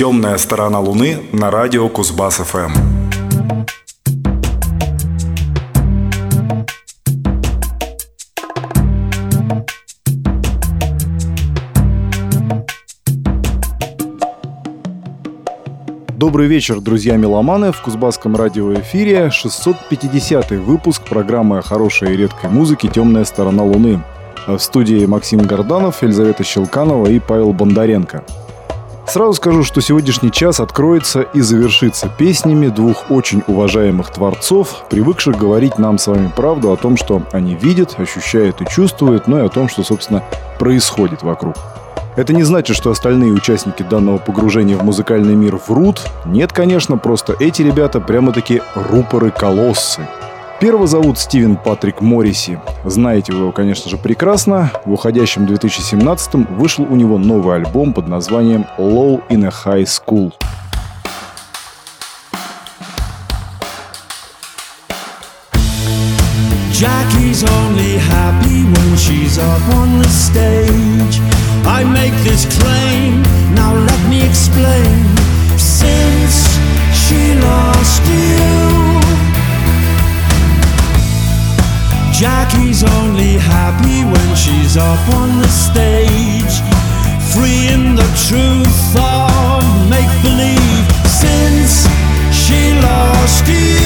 Темная сторона Луны на радио Кузбасс ФМ. Добрый вечер, друзья меломаны. В Кузбасском радиоэфире 650 выпуск программы о хорошей и редкой музыке «Темная сторона Луны». В студии Максим Горданов, Елизавета Щелканова и Павел Бондаренко – Сразу скажу, что сегодняшний час откроется и завершится песнями двух очень уважаемых творцов, привыкших говорить нам с вами правду о том, что они видят, ощущают и чувствуют, но и о том, что, собственно, происходит вокруг. Это не значит, что остальные участники данного погружения в музыкальный мир врут. Нет, конечно, просто эти ребята прямо-таки рупоры-колоссы – Первого зовут Стивен Патрик Морриси. Знаете вы его, конечно же, прекрасно. В уходящем 2017 вышел у него новый альбом под названием «Low in a High School». Jackie's only happy when she's up on the stage. I make this claim, now let me explain. Since she lost you. Jackie's only happy when she's up on the stage, free in the truth of make believe. Since she lost you,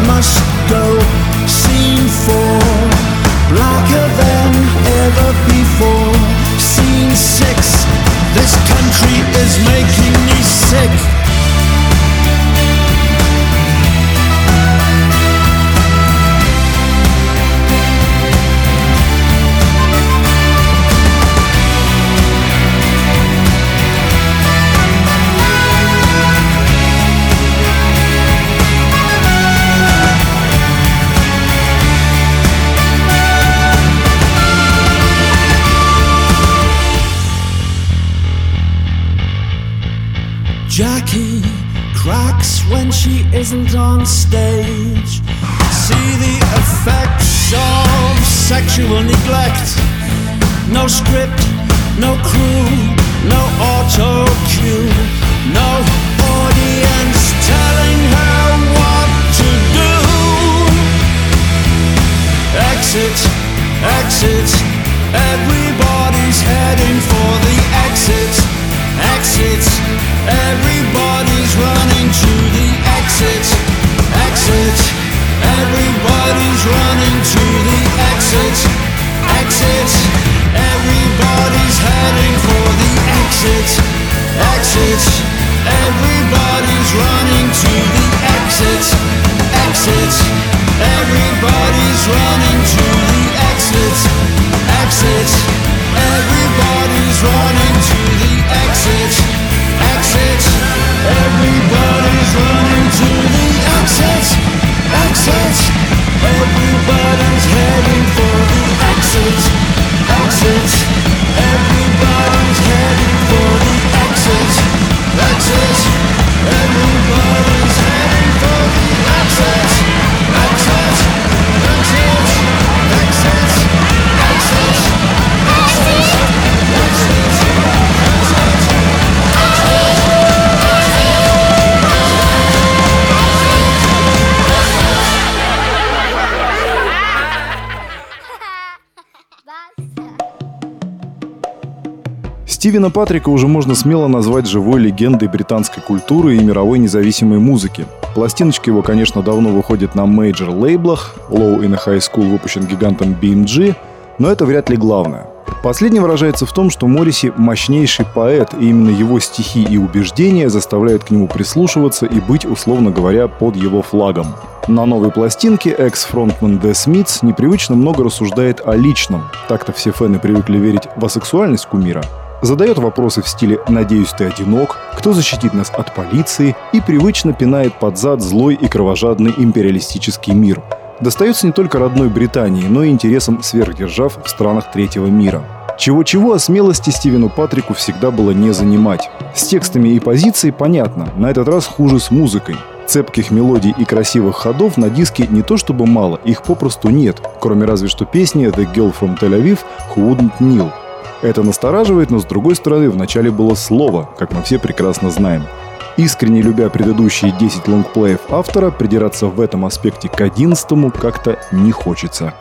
must go. Exit. Everybody's running to the exit, exit. Everybody's running to the exit, exit. Everybody's Стивена Патрика уже можно смело назвать живой легендой британской культуры и мировой независимой музыки. Пластиночки его, конечно, давно выходят на мейджор-лейблах, Low in a High School выпущен гигантом BMG, но это вряд ли главное. Последний выражается в том, что Морриси – мощнейший поэт, и именно его стихи и убеждения заставляют к нему прислушиваться и быть, условно говоря, под его флагом. На новой пластинке экс-фронтмен The Smiths непривычно много рассуждает о личном. Так-то все фэны привыкли верить в асексуальность кумира. Задает вопросы в стиле «Надеюсь, ты одинок», «Кто защитит нас от полиции?» и привычно пинает под зад злой и кровожадный империалистический мир – достается не только родной Британии, но и интересам сверхдержав в странах третьего мира. Чего-чего, а смелости Стивену Патрику всегда было не занимать. С текстами и позицией понятно, на этот раз хуже с музыкой. Цепких мелодий и красивых ходов на диске не то чтобы мало, их попросту нет, кроме разве что песни «The Girl from Tel Aviv» «Who Wouldn't Kneel». Это настораживает, но с другой стороны в начале было слово, как мы все прекрасно знаем. Искренне любя предыдущие 10 лонгплеев автора, придираться в этом аспекте к одиннадцатому как-то не хочется.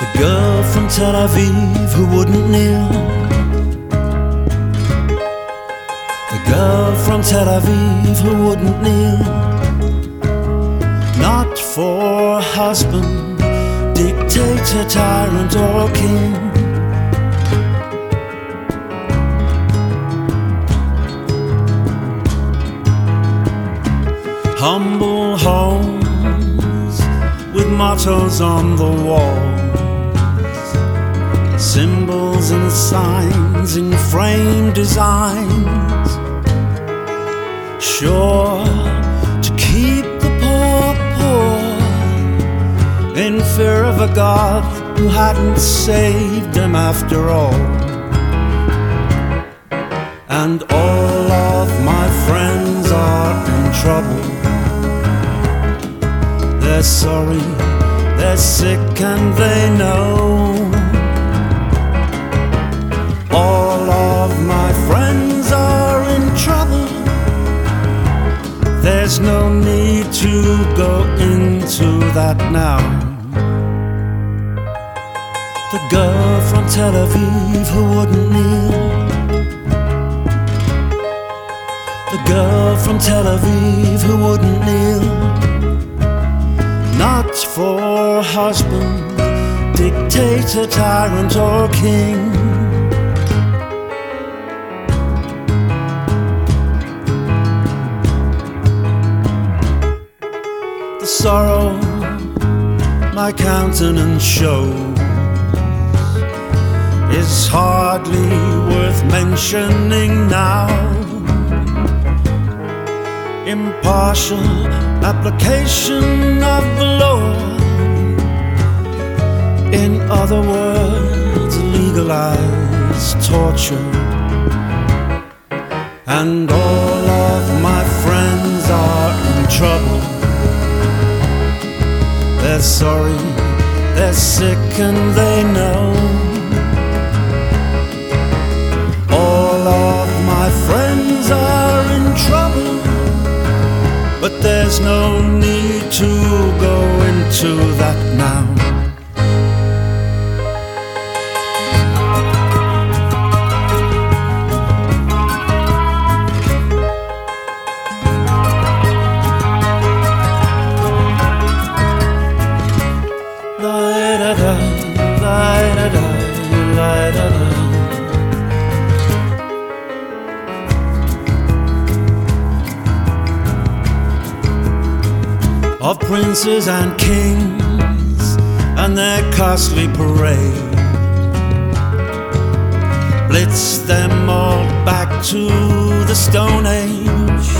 The girl from Tel Aviv who wouldn't kneel The girl from Tel Aviv who wouldn't kneel Not for husband, dictator, tyrant or king humble homes with mottos on the walls, symbols and signs in frame designs, sure to keep the poor poor in fear of a God who hadn't saved them after all. And all of my friends are in trouble they're sorry, they're sick and they know. All of my friends are in trouble. There's no need to go into that now. The girl from Tel Aviv who wouldn't kneel. The girl from Tel Aviv who wouldn't kneel for husband, dictator, tyrant, or king. The sorrow my countenance shows is hardly worth mentioning now. Impartial application of the law. In other words, legalize torture. And all of my friends are in trouble. They're sorry, they're sick, and they know. All of my friends are in trouble. But there's no need to go into that now. Princes and kings and their costly parade. Blitz them all back to the Stone Age.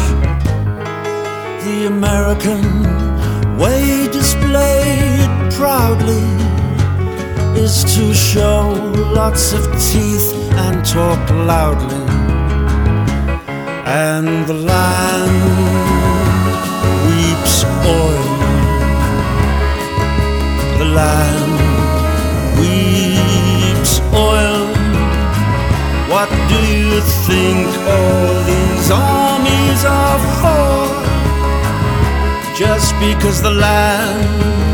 The American way displayed proudly is to show lots of teeth and talk loudly. And the land weeps oil. Land weeps oil. What do you think all these armies are for? Just because the land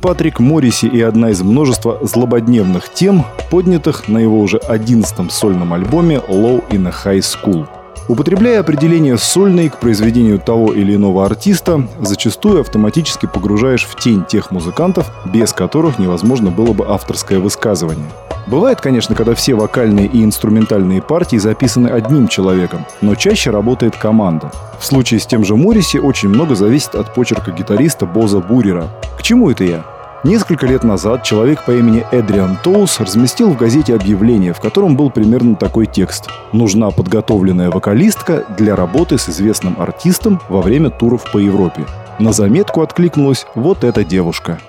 Патрик Морриси и одна из множества злободневных тем, поднятых на его уже одиннадцатом сольном альбоме «Low in a High School». Употребляя определение «сольный» к произведению того или иного артиста, зачастую автоматически погружаешь в тень тех музыкантов, без которых невозможно было бы авторское высказывание – Бывает, конечно, когда все вокальные и инструментальные партии записаны одним человеком, но чаще работает команда. В случае с тем же Морриси очень много зависит от почерка гитариста Боза Бурера. К чему это я? Несколько лет назад человек по имени Эдриан Тоус разместил в газете объявление, в котором был примерно такой текст. «Нужна подготовленная вокалистка для работы с известным артистом во время туров по Европе». На заметку откликнулась вот эта девушка –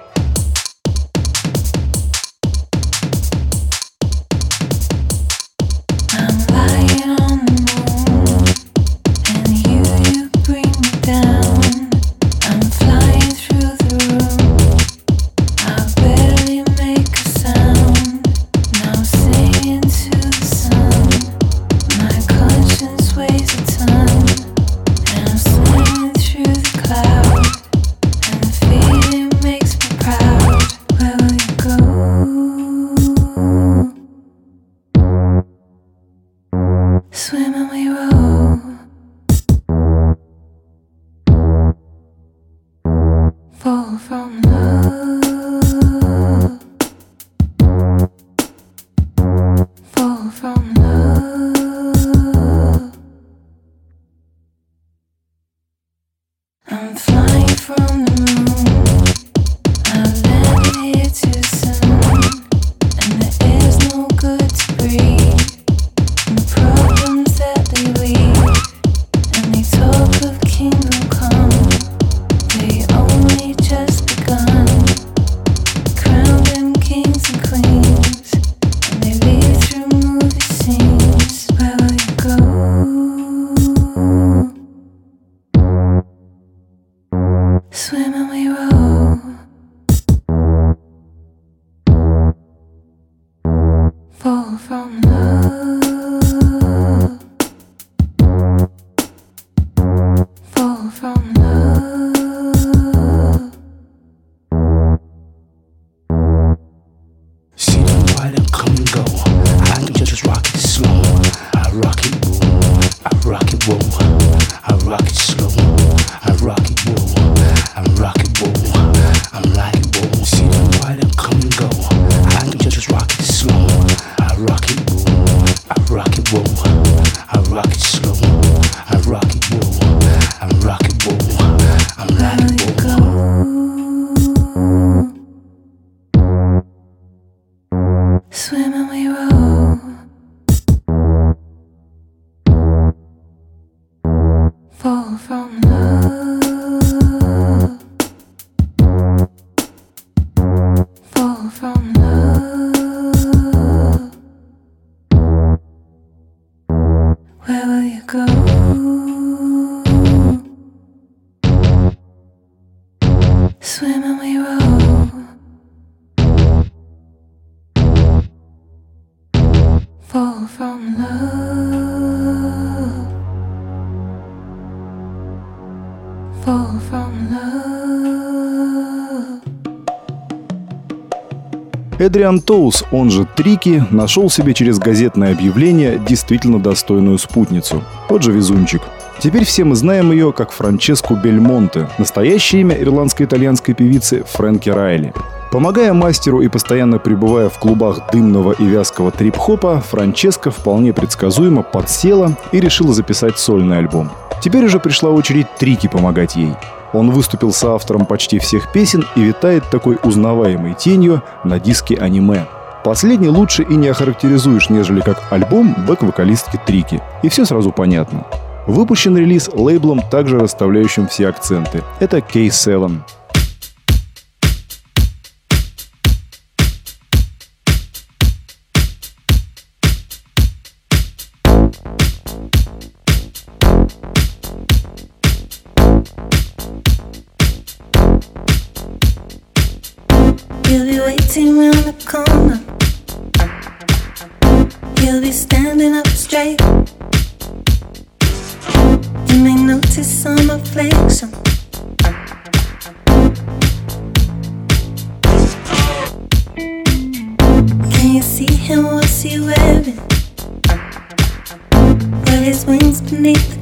around the moon. Love. Эдриан Тоус, он же Трики, нашел себе через газетное объявление действительно достойную спутницу. Вот же везунчик. Теперь все мы знаем ее как Франческу Бельмонте, настоящее имя ирландско-итальянской певицы Фрэнки Райли. Помогая мастеру и постоянно пребывая в клубах дымного и вязкого трип-хопа, Франческа вполне предсказуемо подсела и решила записать сольный альбом. Теперь уже пришла очередь Трики помогать ей. Он выступил с автором почти всех песен и витает такой узнаваемой тенью на диске аниме. Последний лучше и не охарактеризуешь, нежели как альбом бэк-вокалистки Трики. И все сразу понятно. Выпущен релиз лейблом, также расставляющим все акценты. Это He'll be waiting round the corner. He'll be standing up straight. You may notice some affliction. Can you see him? What's he wearing? Put his wings beneath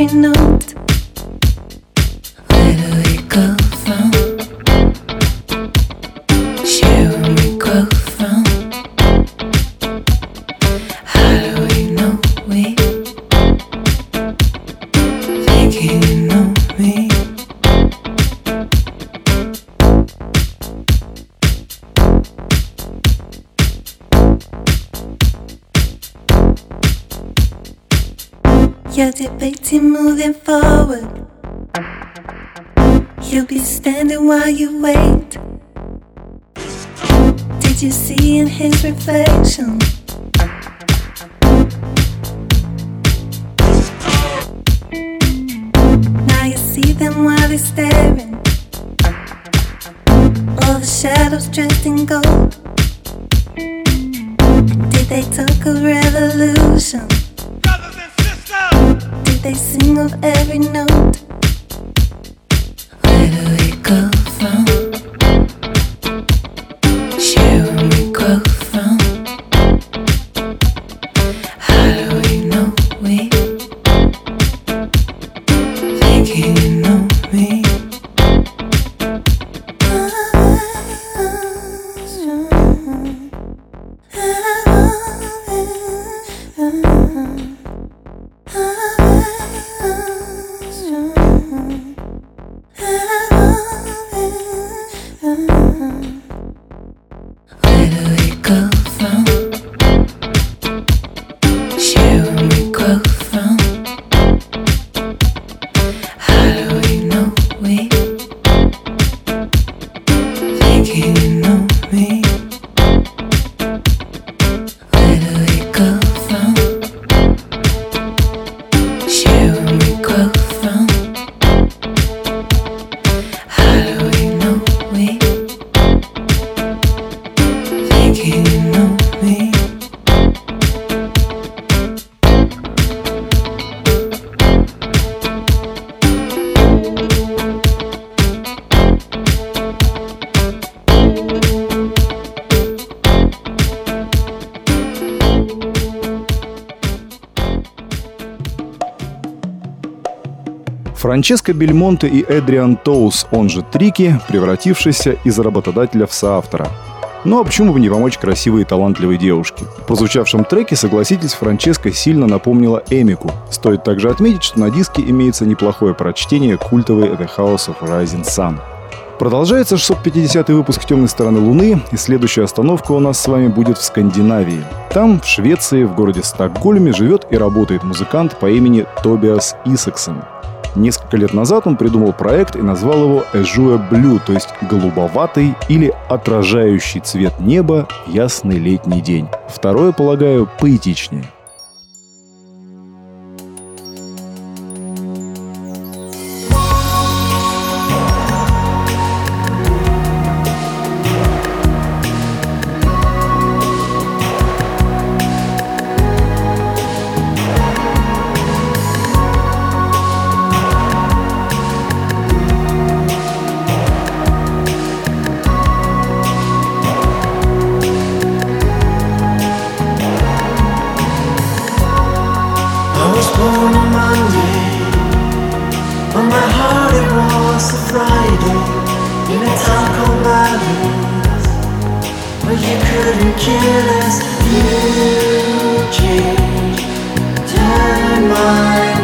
between us. His reflection? Now you see them while they're staring. All the shadows dressed in gold. Did they talk of revolution? Did they sing of every note. Франческо Бельмонте и Эдриан Тоус, он же Трики, превратившийся из работодателя в соавтора. Ну а почему бы не помочь красивой и талантливой девушке? В прозвучавшем треке, согласитесь, Франческа сильно напомнила Эмику. Стоит также отметить, что на диске имеется неплохое прочтение культовой The House of Rising Sun. Продолжается 650 выпуск «Темной стороны Луны», и следующая остановка у нас с вами будет в Скандинавии. Там, в Швеции, в городе Стокгольме, живет и работает музыкант по имени Тобиас Исаксон. Несколько лет назад он придумал проект и назвал его Azure Blue, то есть голубоватый или отражающий цвет неба в ясный летний день. Второе, полагаю, поэтичнее. A in a called Valleys, but you couldn't kill us. You changed, turned my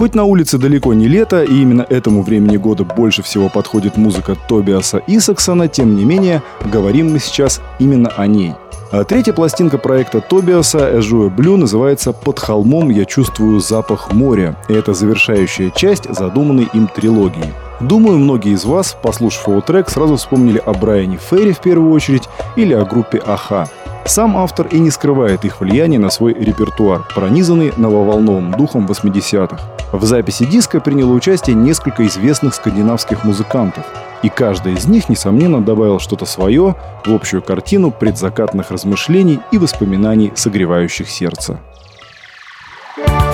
Хоть на улице далеко не лето, и именно этому времени года больше всего подходит музыка Тобиаса Исаксона, тем не менее, говорим мы сейчас именно о ней. А третья пластинка проекта Тобиаса «Эжуэ Блю» называется «Под холмом я чувствую запах моря», и это завершающая часть задуманной им трилогии. Думаю, многие из вас, послушав его трек, сразу вспомнили о Брайане Ферри в первую очередь или о группе Аха. Сам автор и не скрывает их влияние на свой репертуар, пронизанный нововолновым духом 80-х. В записи диска приняло участие несколько известных скандинавских музыкантов, и каждый из них, несомненно, добавил что-то свое в общую картину предзакатных размышлений и воспоминаний, согревающих сердце. I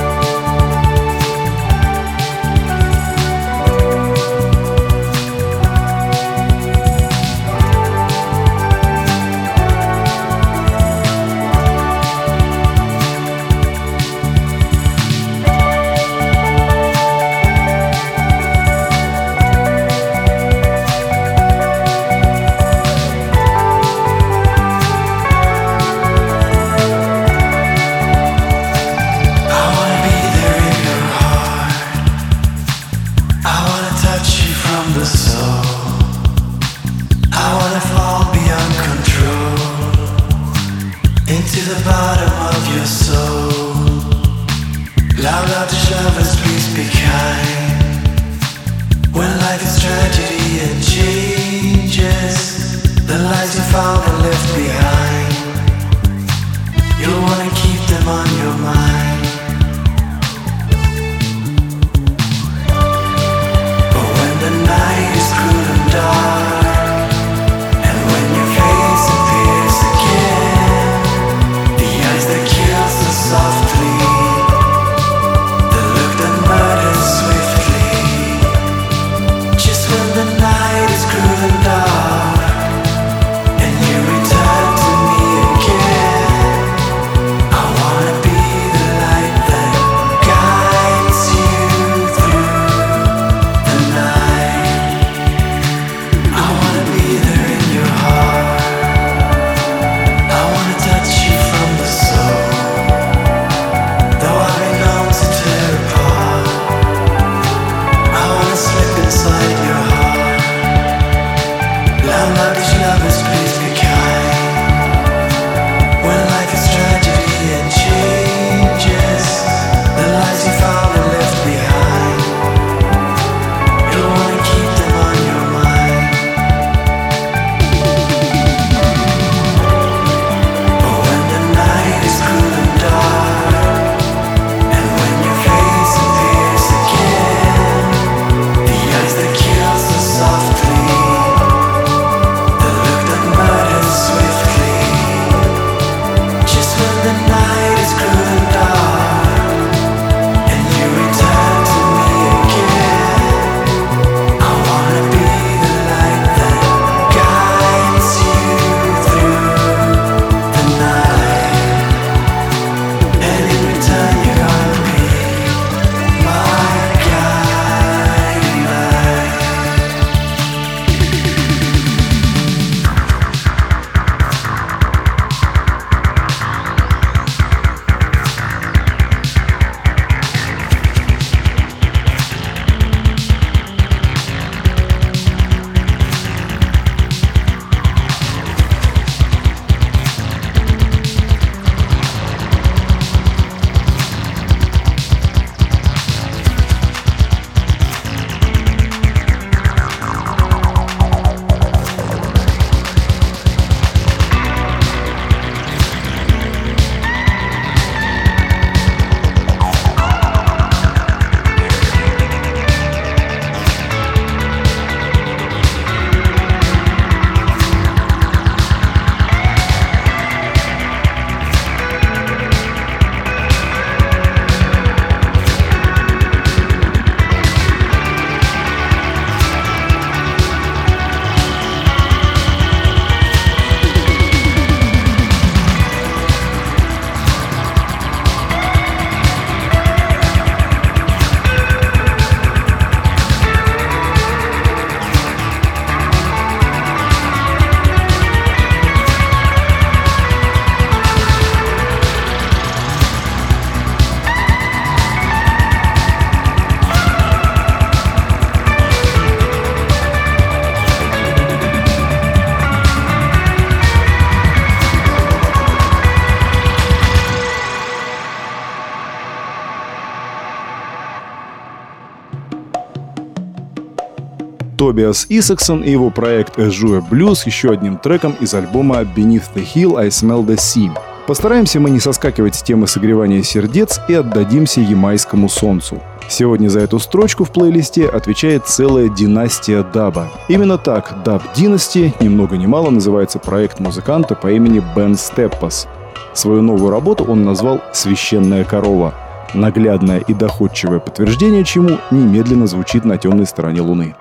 Тобиас Исаксон и его проект Azure Blues еще одним треком из альбома Beneath the Hill I Smell the Sea. Постараемся мы не соскакивать с темы согревания сердец и отдадимся ямайскому солнцу. Сегодня за эту строчку в плейлисте отвечает целая династия даба. Именно так Даб Dynasty, ни много ни мало, называется проект музыканта по имени Бен Степпас. Свою новую работу он назвал «Священная корова», наглядное и доходчивое подтверждение чему немедленно звучит на темной стороне Луны.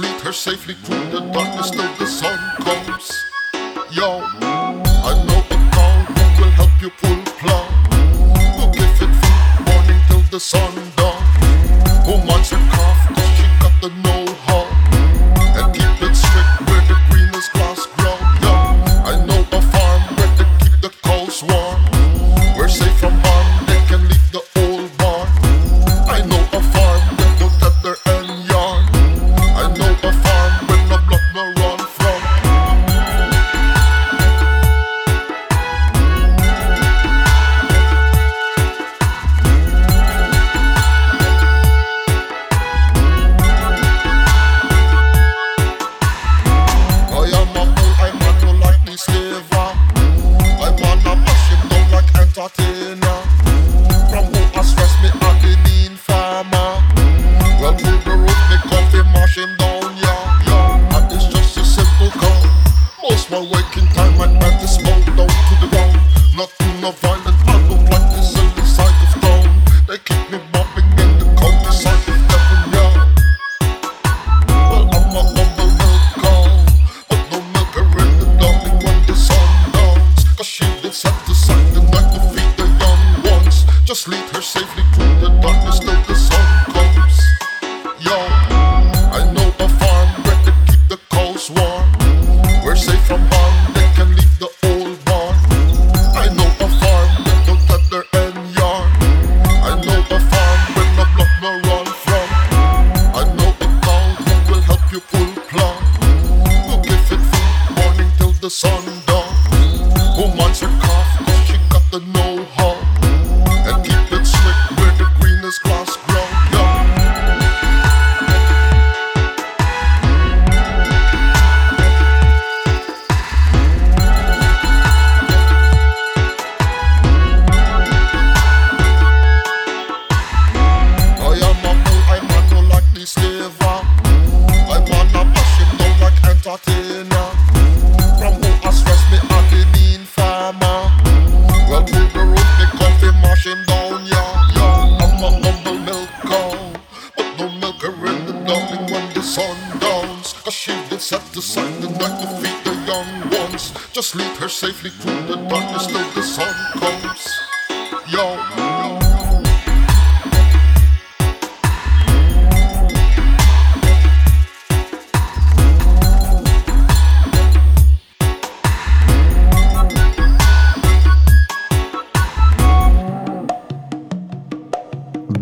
sleep, her safely through the darkness, no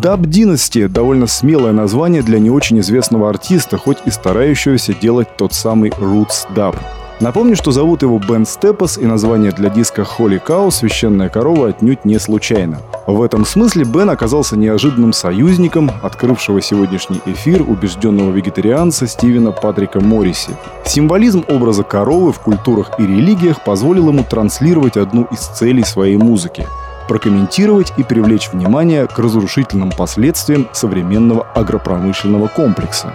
Dub Dynasty – довольно смелое название для не очень известного артиста, хоть и старающегося делать тот самый Roots Dub. Напомню, что зовут его Бен Степас, и название для диска Holy Cow «Священная корова» отнюдь не случайно. В этом смысле Бен оказался неожиданным союзником, открывшего сегодняшний эфир убежденного вегетарианца Стивена Патрика Морриси. Символизм образа коровы в культурах и религиях позволил ему транслировать одну из целей своей музыки прокомментировать и привлечь внимание к разрушительным последствиям современного агропромышленного комплекса.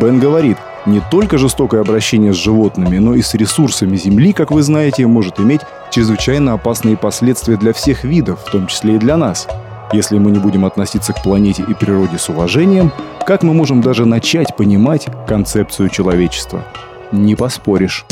Бен говорит, не только жестокое обращение с животными, но и с ресурсами Земли, как вы знаете, может иметь чрезвычайно опасные последствия для всех видов, в том числе и для нас. Если мы не будем относиться к планете и природе с уважением, как мы можем даже начать понимать концепцию человечества? Не поспоришь.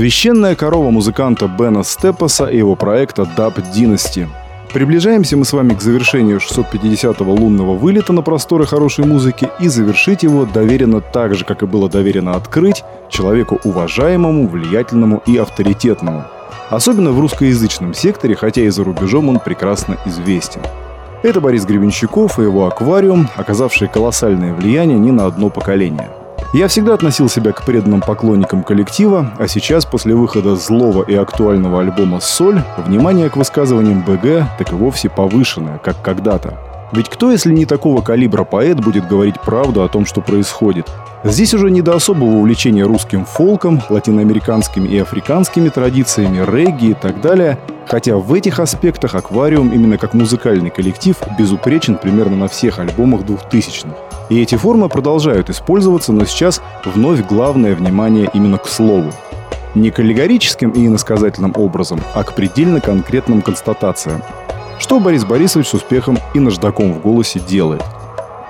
Священная корова музыканта Бена Степаса и его проекта Dub Dynasty. Приближаемся мы с вами к завершению 650-го лунного вылета на просторы хорошей музыки и завершить его доверено так же, как и было доверено открыть человеку уважаемому, влиятельному и авторитетному. Особенно в русскоязычном секторе, хотя и за рубежом он прекрасно известен. Это Борис Гребенщиков и его «Аквариум», оказавшие колоссальное влияние не на одно поколение – я всегда относил себя к преданным поклонникам коллектива, а сейчас, после выхода злого и актуального альбома «Соль», внимание к высказываниям БГ так и вовсе повышенное, как когда-то. Ведь кто, если не такого калибра поэт, будет говорить правду о том, что происходит? Здесь уже не до особого увлечения русским фолком, латиноамериканскими и африканскими традициями, регги и так далее, хотя в этих аспектах «Аквариум» именно как музыкальный коллектив безупречен примерно на всех альбомах двухтысячных. И эти формы продолжают использоваться, но сейчас вновь главное внимание именно к слову. Не к аллегорическим и иносказательным образом, а к предельно конкретным констатациям. Что Борис Борисович с успехом и наждаком в голосе делает.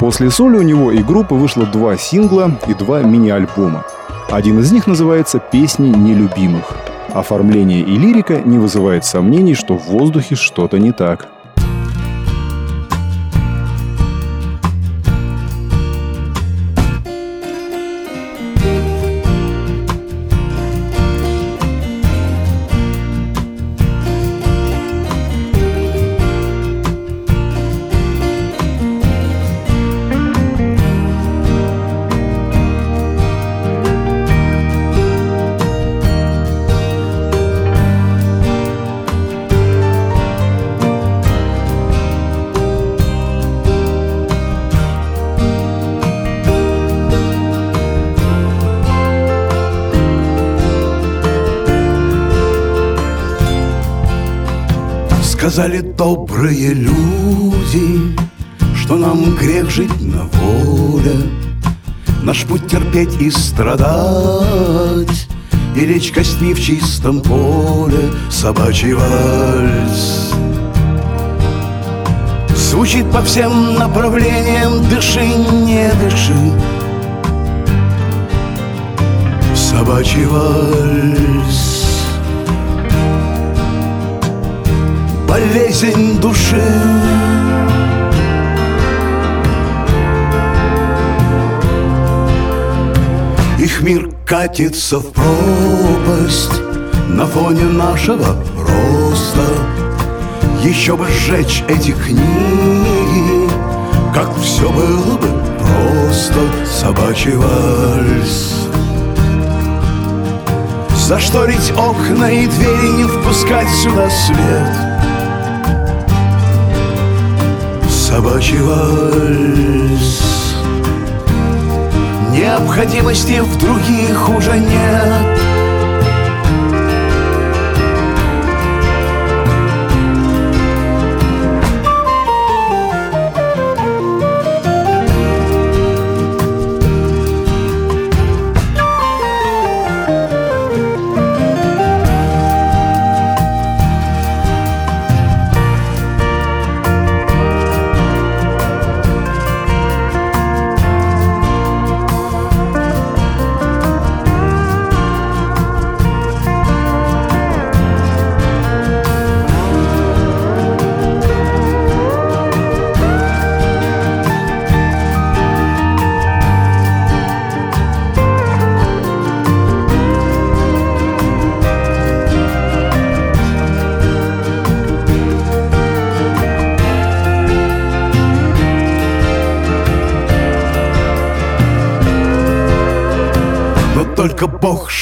После соли у него и группы вышло два сингла и два мини-альбома. Один из них называется «Песни нелюбимых». Оформление и лирика не вызывает сомнений, что в воздухе что-то не так – добрые люди, что нам грех жить на воле, Наш путь терпеть и страдать, И лечь костьми в чистом поле, Собачий вальс. Звучит по всем направлениям, дыши, не дыши, Собачий вальс. Болезнь души. Их мир катится в пропасть на фоне нашего роста. Еще бы сжечь эти книги, как все было бы просто собачий вальс. Зашторить окна и двери, не впускать сюда свет — собачий вальс. Необходимости в других уже нет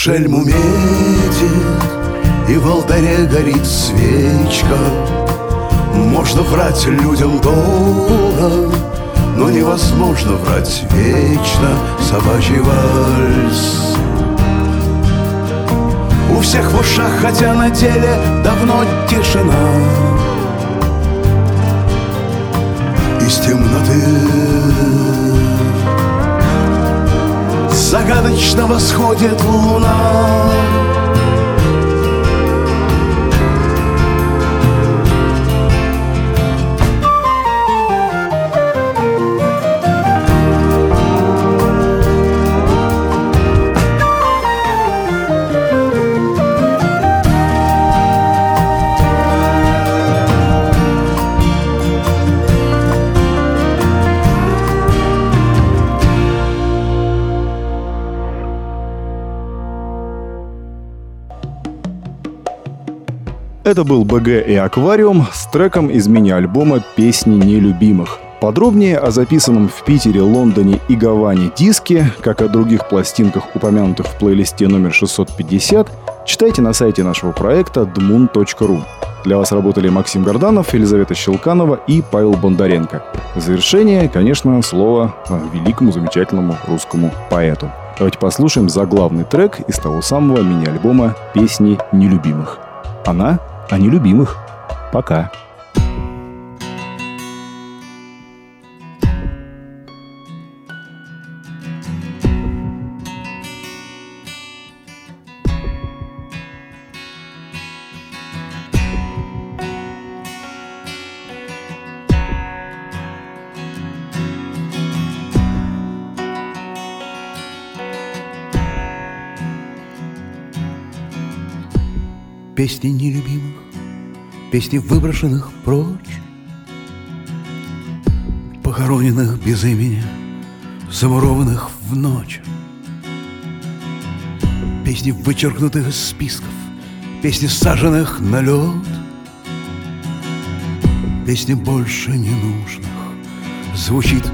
шельму метит И в алтаре горит свечка. Можно врать людям долго Но невозможно врать вечно. Собачий вальс. У всех в ушах, хотя на деле Давно тишина. Из темноты Загадочно восходит луна Это был БГ и Аквариум с треком из мини-альбома «Песни нелюбимых». Подробнее о записанном в Питере, Лондоне и Гаване диске, как о других пластинках, упомянутых в плейлисте номер 650, читайте на сайте нашего проекта dmoon.ru. Для вас работали Максим Горданов, Елизавета Щелканова и Павел Бондаренко. В завершение, конечно, слово великому, замечательному русскому поэту. Давайте послушаем заглавный трек из того самого мини-альбома «Песни нелюбимых». Она о нелюбимых. Пока. Песни нелюбимых, песни выброшенных прочь, Похороненных без имени, замурованных в ночь. Песни вычеркнутых из списков, песни саженных на лед, Песни больше не нужных, звучит,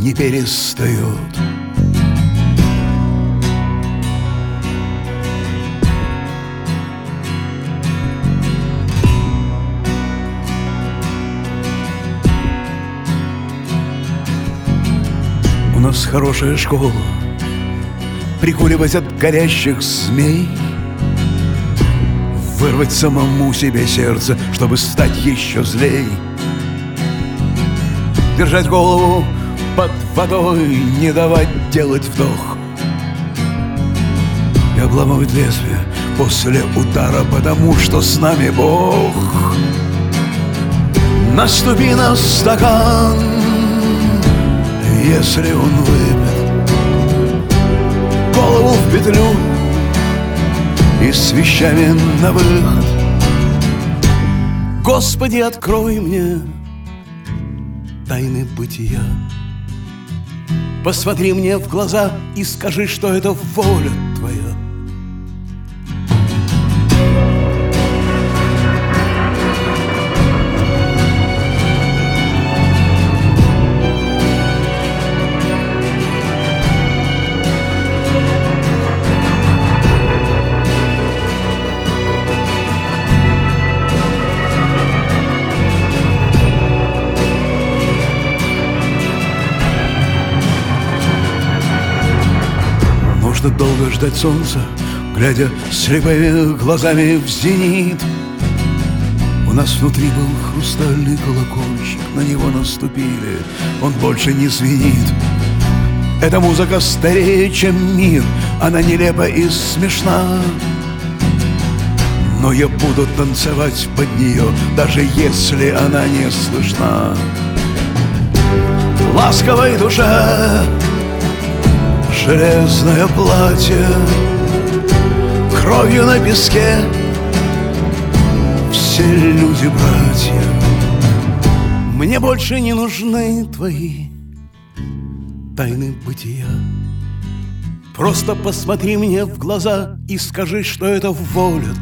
не перестает. Нас хорошая школа Прикуривать от горящих змей Вырвать самому себе сердце, чтобы стать еще злей. Держать голову под водой, не давать делать вдох. И обламывать лезвие после удара, потому что с нами Бог. Наступи на стакан, если он выпит Голову в петлю и с вещами на выход Господи, открой мне тайны бытия. Посмотри мне в глаза и скажи, что это воля долго ждать солнца, глядя слепыми глазами в зенит. У нас внутри был хрустальный колокольчик, на него наступили, он больше не звенит. Эта музыка старее, чем мир, она нелепа и смешна. Но я буду танцевать под нее, даже если она не слышна. Ласковой душе железное платье Кровью на песке. Все люди братья Мне больше не нужны твои Тайны бытия. Просто посмотри мне в глаза И скажи, что это воля